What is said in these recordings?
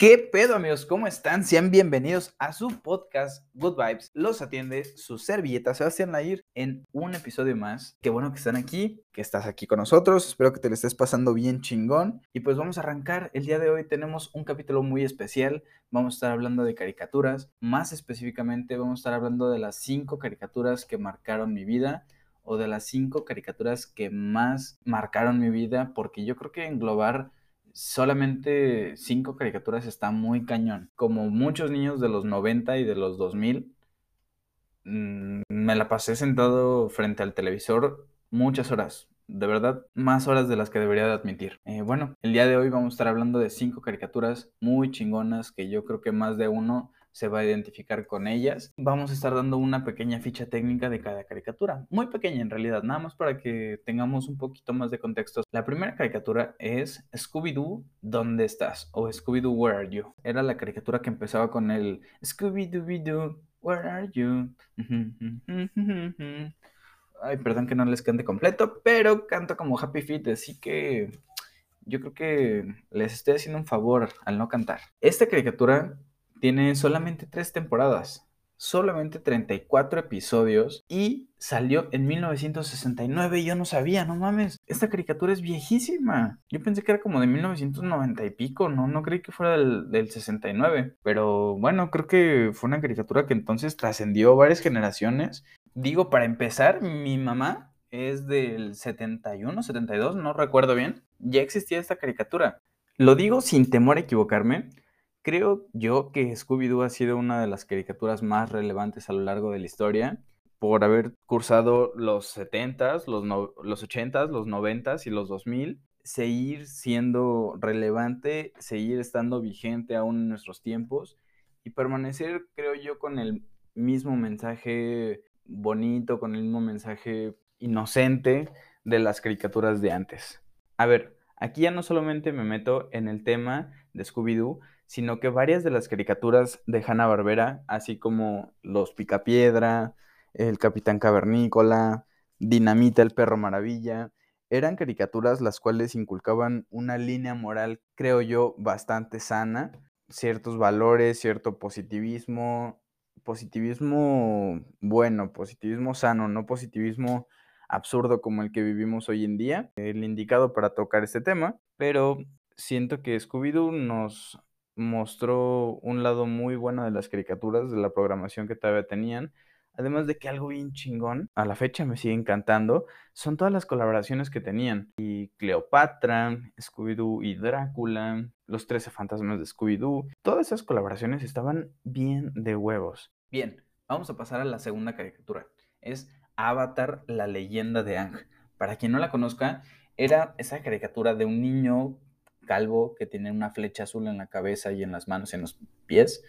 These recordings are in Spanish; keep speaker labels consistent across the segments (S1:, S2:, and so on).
S1: ¿Qué pedo amigos? ¿Cómo están? Sean bienvenidos a su podcast Good Vibes. Los atiende su servilleta Sebastián Lair en un episodio más. Qué bueno que están aquí, que estás aquí con nosotros. Espero que te lo estés pasando bien chingón. Y pues vamos a arrancar. El día de hoy tenemos un capítulo muy especial. Vamos a estar hablando de caricaturas. Más específicamente vamos a estar hablando de las cinco caricaturas que marcaron mi vida o de las cinco caricaturas que más marcaron mi vida porque yo creo que englobar solamente cinco caricaturas está muy cañón. Como muchos niños de los 90 y de los 2000, mm, me la pasé sentado frente al televisor muchas horas. De verdad, más horas de las que debería de admitir. Eh, bueno, el día de hoy vamos a estar hablando de cinco caricaturas muy chingonas que yo creo que más de uno se va a identificar con ellas. Vamos a estar dando una pequeña ficha técnica de cada caricatura, muy pequeña en realidad, nada más para que tengamos un poquito más de contexto. La primera caricatura es Scooby-Doo, ¿dónde estás? o Scooby-Doo, Where are you? Era la caricatura que empezaba con el Scooby-Doo, Where are you? Ay, perdón que no les cante completo, pero canto como Happy Feet, así que yo creo que les estoy haciendo un favor al no cantar. Esta caricatura tiene solamente tres temporadas, solamente 34 episodios y salió en 1969. Yo no sabía, no mames. Esta caricatura es viejísima. Yo pensé que era como de 1990 y pico, no, no creí que fuera del, del 69. Pero bueno, creo que fue una caricatura que entonces trascendió varias generaciones. Digo, para empezar, mi mamá es del 71, 72, no recuerdo bien. Ya existía esta caricatura. Lo digo sin temor a equivocarme Creo yo que Scooby-Doo ha sido una de las caricaturas más relevantes a lo largo de la historia por haber cursado los 70s, los, los 80s, los 90s y los 2000, seguir siendo relevante, seguir estando vigente aún en nuestros tiempos y permanecer, creo yo, con el mismo mensaje bonito, con el mismo mensaje inocente de las caricaturas de antes. A ver, aquí ya no solamente me meto en el tema de Scooby-Doo, sino que varias de las caricaturas de Hanna-Barbera, así como Los Picapiedra, El Capitán Cavernícola, Dinamita, el Perro Maravilla, eran caricaturas las cuales inculcaban una línea moral, creo yo, bastante sana, ciertos valores, cierto positivismo, positivismo bueno, positivismo sano, no positivismo absurdo como el que vivimos hoy en día, el indicado para tocar este tema, pero siento que Scooby-Doo nos mostró un lado muy bueno de las caricaturas, de la programación que todavía tenían. Además de que algo bien chingón, a la fecha me sigue encantando, son todas las colaboraciones que tenían. Y Cleopatra, Scooby-Doo y Drácula, los 13 fantasmas de Scooby-Doo, todas esas colaboraciones estaban bien de huevos. Bien, vamos a pasar a la segunda caricatura. Es Avatar, la leyenda de Ang. Para quien no la conozca, era esa caricatura de un niño calvo que tiene una flecha azul en la cabeza y en las manos y en los pies,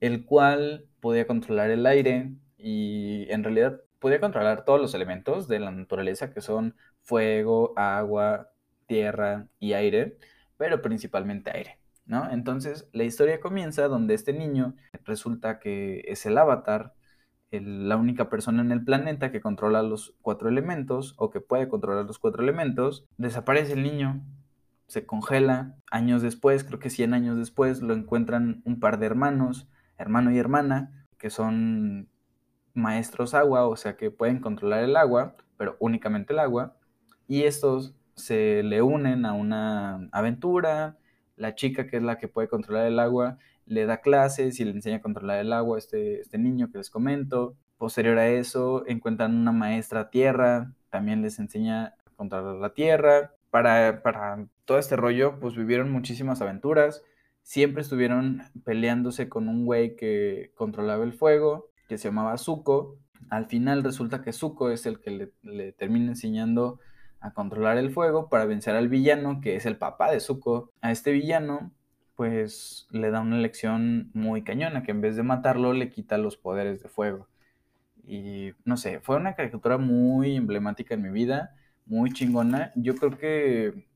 S1: el cual podía controlar el aire y en realidad podía controlar todos los elementos de la naturaleza que son fuego, agua, tierra y aire, pero principalmente aire. ¿No? Entonces la historia comienza donde este niño resulta que es el avatar, la única persona en el planeta que controla los cuatro elementos o que puede controlar los cuatro elementos, desaparece el niño se congela. Años después, creo que 100 años después, lo encuentran un par de hermanos, hermano y hermana, que son maestros agua, o sea que pueden controlar el agua, pero únicamente el agua. Y estos se le unen a una aventura. La chica, que es la que puede controlar el agua, le da clases y le enseña a controlar el agua a este, este niño que les comento. Posterior a eso, encuentran una maestra tierra, también les enseña a controlar la tierra para, para todo este rollo, pues vivieron muchísimas aventuras. Siempre estuvieron peleándose con un güey que controlaba el fuego, que se llamaba Zuko. Al final resulta que Zuko es el que le, le termina enseñando a controlar el fuego para vencer al villano, que es el papá de Zuko. A este villano, pues le da una lección muy cañona, que en vez de matarlo, le quita los poderes de fuego. Y no sé, fue una caricatura muy emblemática en mi vida muy chingona. Yo creo que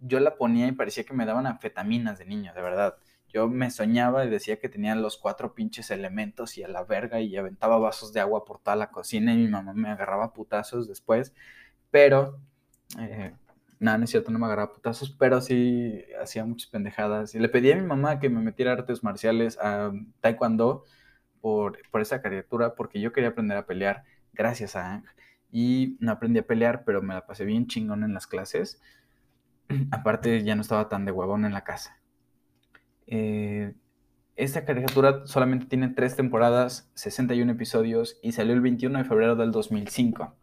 S1: yo la ponía y parecía que me daban anfetaminas de niño, de verdad. Yo me soñaba y decía que tenía los cuatro pinches elementos y a la verga y aventaba vasos de agua por toda la cocina y mi mamá me agarraba putazos después. Pero, eh, No, no es cierto, no me agarraba putazos, pero sí hacía muchas pendejadas. Y le pedí a mi mamá que me metiera artes marciales, a taekwondo, por, por esa caricatura, porque yo quería aprender a pelear gracias a Ang. Y no aprendí a pelear, pero me la pasé bien chingón en las clases. Aparte, ya no estaba tan de huevón en la casa. Eh, esta caricatura solamente tiene tres temporadas, 61 episodios y salió el 21 de febrero del 2005.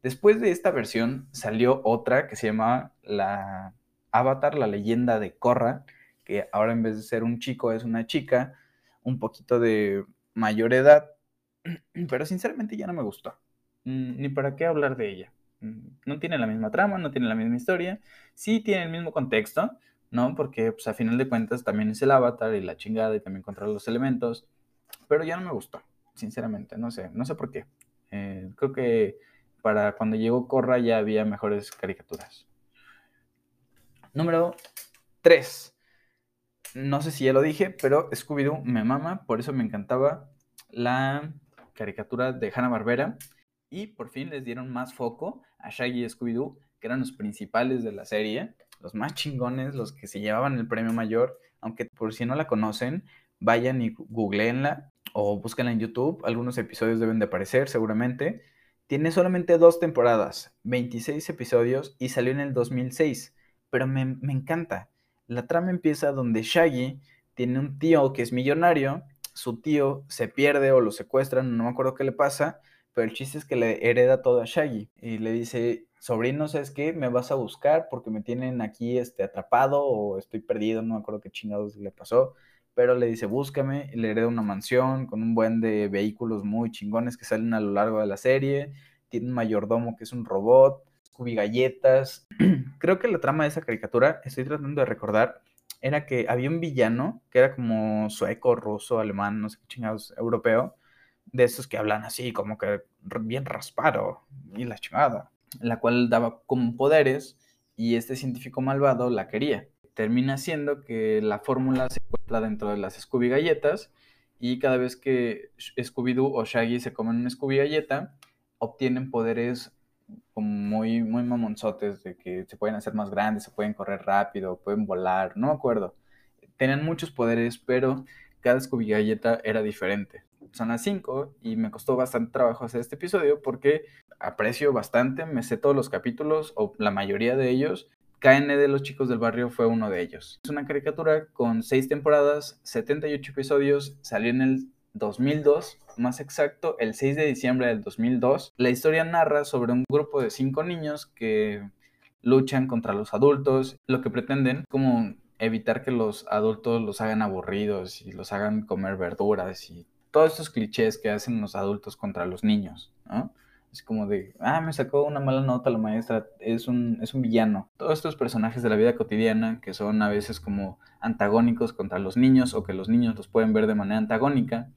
S1: Después de esta versión salió otra que se llamaba la Avatar, la leyenda de Korra, que ahora en vez de ser un chico es una chica, un poquito de mayor edad, pero sinceramente ya no me gustó. Mm, ni para qué hablar de ella. Mm, no tiene la misma trama, no tiene la misma historia, sí tiene el mismo contexto, ¿no? Porque pues a final de cuentas también es el avatar y la chingada y también controla los elementos, pero ya no me gustó, sinceramente, no sé, no sé por qué. Eh, creo que para cuando llegó Corra ya había mejores caricaturas. Número 3. No sé si ya lo dije, pero Scooby-Doo me mama, por eso me encantaba la caricatura de Hanna-Barbera. Y por fin les dieron más foco a Shaggy y Scooby-Doo, que eran los principales de la serie, los más chingones, los que se llevaban el premio mayor. Aunque por si no la conocen, vayan y googleenla o búsquenla en YouTube. Algunos episodios deben de aparecer seguramente. Tiene solamente dos temporadas, 26 episodios y salió en el 2006, pero me, encanta. La trama empieza donde Shaggy tiene un tío que es millonario, su tío se pierde o lo secuestran, no me acuerdo qué le pasa, pero el chiste es que le hereda todo a Shaggy y le dice, sobrino, ¿sabes qué? Me vas a buscar porque me tienen aquí este, atrapado o estoy perdido, no me acuerdo qué chingados le pasó pero le dice, búscame, y le hereda una mansión con un buen de vehículos muy chingones que salen a lo largo de la serie, tiene un mayordomo que es un robot, Scooby galletas. Creo que la trama de esa caricatura, estoy tratando de recordar, era que había un villano que era como sueco, ruso, alemán, no sé qué chingados, europeo, de esos que hablan así, como que bien raspado, y la chingada, la cual daba como poderes y este científico malvado la quería termina siendo que la fórmula se encuentra dentro de las Scooby galletas y cada vez que Scooby-Doo o Shaggy se comen una Scooby galleta, obtienen poderes como muy, muy mamonzotes, de que se pueden hacer más grandes, se pueden correr rápido, pueden volar, no me acuerdo. Tenían muchos poderes, pero cada Scooby galleta era diferente. Son las 5 y me costó bastante trabajo hacer este episodio porque aprecio bastante, me sé todos los capítulos o la mayoría de ellos KN de los chicos del barrio fue uno de ellos. Es una caricatura con 6 temporadas, 78 episodios, salió en el 2002, más exacto, el 6 de diciembre del 2002. La historia narra sobre un grupo de 5 niños que luchan contra los adultos, lo que pretenden como evitar que los adultos los hagan aburridos y los hagan comer verduras y todos estos clichés que hacen los adultos contra los niños. Es como de, ah, me sacó una mala nota la maestra, es un, es un villano. Todos estos personajes de la vida cotidiana que son a veces como antagónicos contra los niños o que los niños los pueden ver de manera antagónica,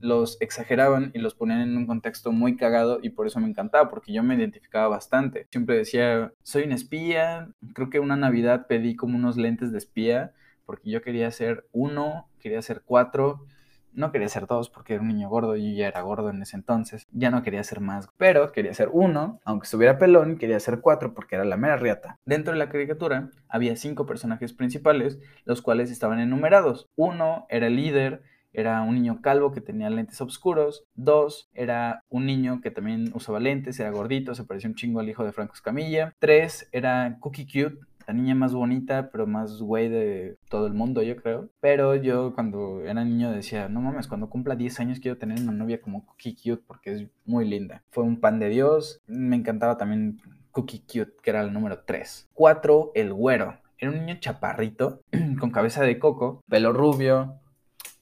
S1: los exageraban y los ponían en un contexto muy cagado y por eso me encantaba, porque yo me identificaba bastante. Siempre decía, soy un espía, creo que una Navidad pedí como unos lentes de espía, porque yo quería ser uno, quería ser cuatro, no quería ser dos porque era un niño gordo y ya era gordo en ese entonces. Ya no quería ser más, pero quería ser uno, aunque estuviera pelón, quería ser cuatro porque era la mera riata. Dentro de la caricatura había cinco personajes principales, los cuales estaban enumerados. Uno era el líder, era un niño calvo que tenía lentes oscuros. Dos, era un niño que también usaba lentes, era gordito, se parecía un chingo al hijo de Franco Escamilla. Tres, era Cookie Cute, la niña más bonita, pero más güey de todo el mundo, yo creo. Pero yo cuando era niño decía, no mames, cuando cumpla 10 años quiero tener una novia como Cookie Cute porque es muy linda. Fue un pan de Dios. Me encantaba también Cookie Cute, que era el número 3. 4, el güero. Era un niño chaparrito, con cabeza de coco, pelo rubio,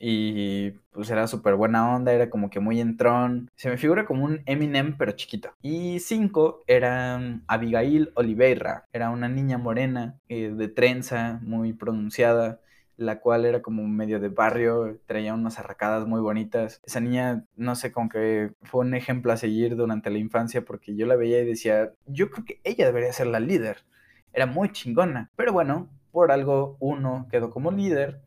S1: y pues era súper buena onda, era como que muy entrón. Se me figura como un Eminem pero chiquito. Y cinco era Abigail Oliveira, era una niña morena eh, de trenza, muy pronunciada la cual era como medio de barrio, traía unas arracadas muy bonitas. Esa niña, no sé, como que fue un ejemplo a seguir durante la infancia porque yo la veía y decía, yo creo que ella debería ser la líder. Era muy chingona. Pero bueno, por algo uno quedó como líder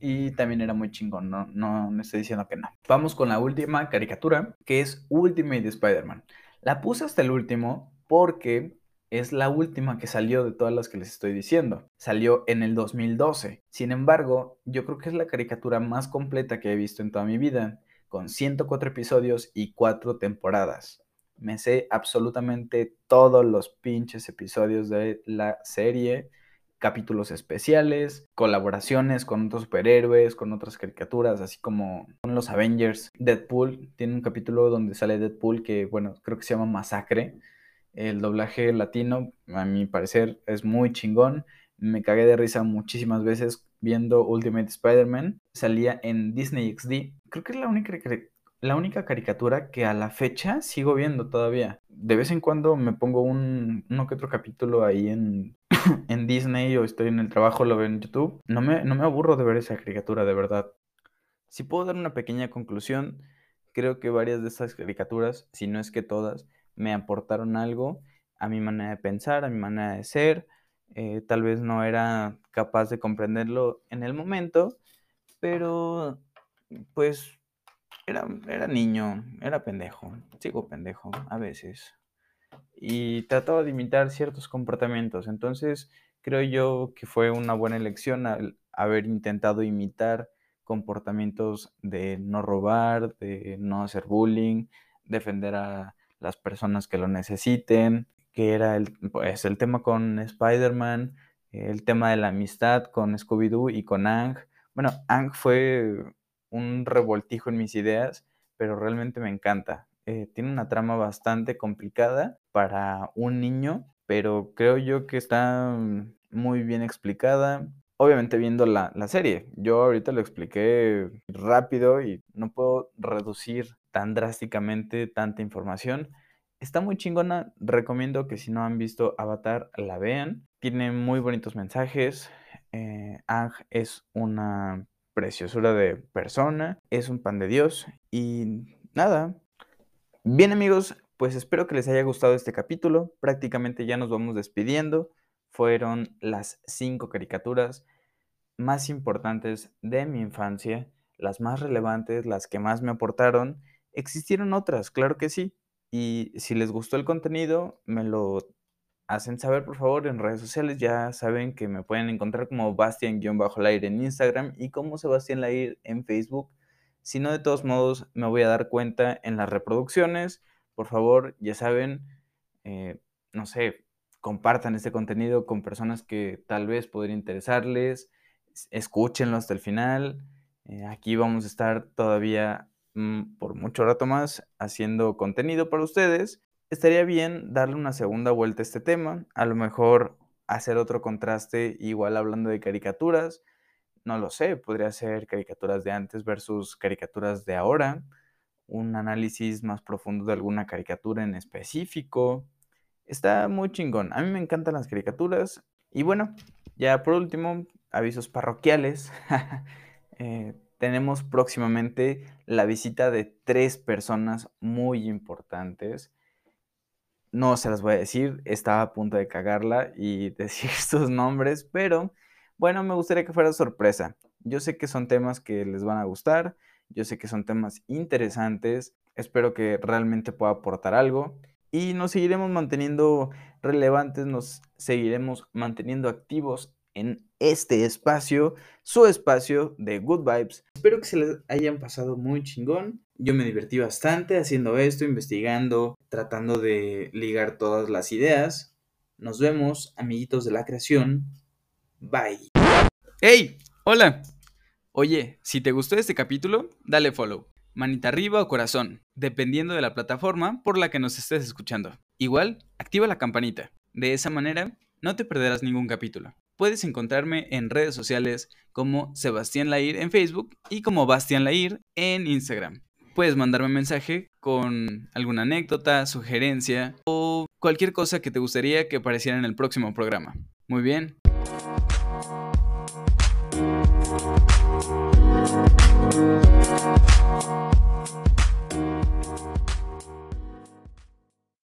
S1: y también era muy chingón, no, no me estoy diciendo que no. Vamos con la última caricatura, que es Ultimate Spider-Man. La puse hasta el último porque es la última que salió de todas las que les estoy diciendo. Salió en el 2012. Sin embargo, yo creo que es la caricatura más completa que he visto en toda mi vida, con 104 episodios y 4 temporadas. Me sé absolutamente todos los pinches episodios de la serie, capítulos especiales, colaboraciones con otros superhéroes, con otras caricaturas, así como con los Avengers. Deadpool tiene un capítulo donde sale Deadpool que, bueno, creo que se llama Masacre el doblaje latino, a mi parecer, es muy chingón. Me cagué de risa muchísimas veces viendo Ultimate Spider-Man. Salía en Disney XD. Creo que es la única, la única caricatura que a la fecha sigo viendo todavía. De vez en cuando me pongo un, uno que otro capítulo ahí en, en Disney o estoy en el trabajo, lo veo en YouTube. No me, no me aburro de ver esa caricatura, de verdad. Si puedo dar una pequeña conclusión, creo que varias de estas caricaturas, si no es que todas, me aportaron algo a mi manera de pensar, a mi manera de ser. Eh, tal vez no era capaz de comprenderlo en el momento, pero pues era, era niño, era pendejo, sigo pendejo a veces. Y trataba de imitar ciertos comportamientos. Entonces creo yo que fue una buena elección al haber intentado imitar comportamientos de no robar, de no hacer bullying, defender a las personas que lo necesiten, que era el, pues, el tema con Spider-Man, el tema de la amistad con Scooby-Doo y con Ang. Bueno, Ang fue un revoltijo en mis ideas, pero realmente me encanta. Eh, tiene una trama bastante complicada para un niño, pero creo yo que está muy bien explicada. Obviamente viendo la, la serie, yo ahorita lo expliqué rápido y no puedo reducir tan drásticamente tanta información. Está muy chingona, recomiendo que si no han visto Avatar la vean. Tiene muy bonitos mensajes. Eh, Ang es una preciosura de persona, es un pan de Dios y nada. Bien amigos, pues espero que les haya gustado este capítulo. Prácticamente ya nos vamos despidiendo. Fueron las cinco caricaturas más importantes de mi infancia, las más relevantes, las que más me aportaron Existieron otras, claro que sí. Y si les gustó el contenido, me lo hacen saber por favor en redes sociales. Ya saben que me pueden encontrar como Bastian-Lair en Instagram y como Sebastián Lair en Facebook. Si no, de todos modos, me voy a dar cuenta en las reproducciones. Por favor, ya saben, eh, no sé, compartan este contenido con personas que tal vez podría interesarles. Escúchenlo hasta el final. Eh, aquí vamos a estar todavía Mm, por mucho rato más haciendo contenido para ustedes, estaría bien darle una segunda vuelta a este tema, a lo mejor hacer otro contraste igual hablando de caricaturas, no lo sé, podría ser caricaturas de antes versus caricaturas de ahora, un análisis más profundo de alguna caricatura en específico. Está muy chingón, a mí me encantan las caricaturas y bueno, ya por último, avisos parroquiales. eh, tenemos próximamente la visita de tres personas muy importantes. No se las voy a decir, estaba a punto de cagarla y decir sus nombres, pero bueno, me gustaría que fuera sorpresa. Yo sé que son temas que les van a gustar, yo sé que son temas interesantes, espero que realmente pueda aportar algo y nos seguiremos manteniendo relevantes, nos seguiremos manteniendo activos en este espacio, su espacio de Good Vibes. Espero que se les hayan pasado muy chingón. Yo me divertí bastante haciendo esto, investigando, tratando de ligar todas las ideas. Nos vemos, amiguitos de la creación. Bye. ¡Hey! ¡Hola! Oye, si te gustó este capítulo, dale follow, manita arriba o corazón, dependiendo de la plataforma por la que nos estés escuchando. Igual, activa la campanita. De esa manera, no te perderás ningún capítulo. Puedes encontrarme en redes sociales como Sebastián Lair en Facebook y como Bastián Lair en Instagram. Puedes mandarme un mensaje con alguna anécdota, sugerencia o cualquier cosa que te gustaría que apareciera en el próximo programa. Muy bien.